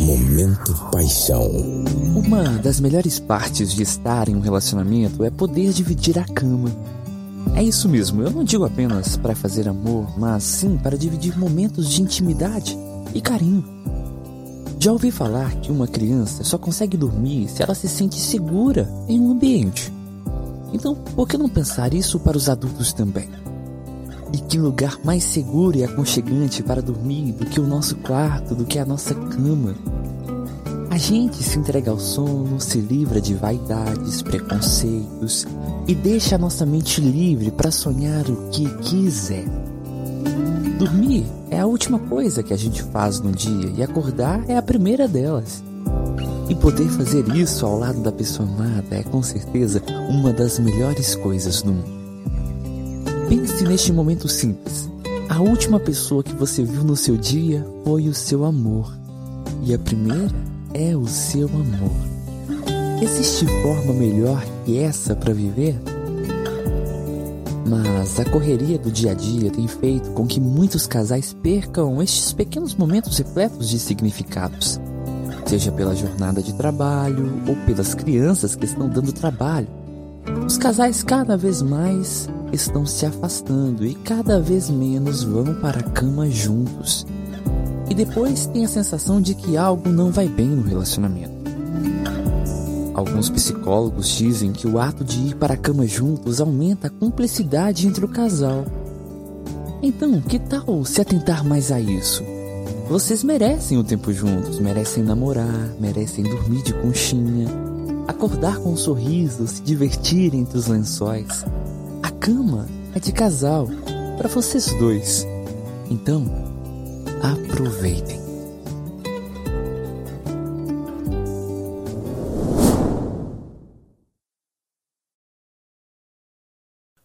Momento Paixão. Uma das melhores partes de estar em um relacionamento é poder dividir a cama. É isso mesmo, eu não digo apenas para fazer amor, mas sim para dividir momentos de intimidade e carinho. Já ouvi falar que uma criança só consegue dormir se ela se sente segura em um ambiente. Então, por que não pensar isso para os adultos também? E que lugar mais seguro e aconchegante para dormir do que o nosso quarto, do que a nossa cama? A gente se entrega ao sono, se livra de vaidades, preconceitos e deixa a nossa mente livre para sonhar o que quiser. Dormir é a última coisa que a gente faz no dia e acordar é a primeira delas. E poder fazer isso ao lado da pessoa amada é com certeza uma das melhores coisas do mundo. Pense neste momento simples. A última pessoa que você viu no seu dia foi o seu amor. E a primeira é o seu amor. Existe forma melhor que essa para viver? Mas a correria do dia a dia tem feito com que muitos casais percam estes pequenos momentos repletos de significados, seja pela jornada de trabalho ou pelas crianças que estão dando trabalho. Os casais cada vez mais estão se afastando e cada vez menos vão para a cama juntos. E depois tem a sensação de que algo não vai bem no relacionamento. Alguns psicólogos dizem que o ato de ir para a cama juntos aumenta a cumplicidade entre o casal. Então, que tal se atentar mais a isso? Vocês merecem o tempo juntos, merecem namorar, merecem dormir de conchinha, acordar com um sorriso, se divertir entre os lençóis. A cama é de casal, para vocês dois. Então, aproveitem.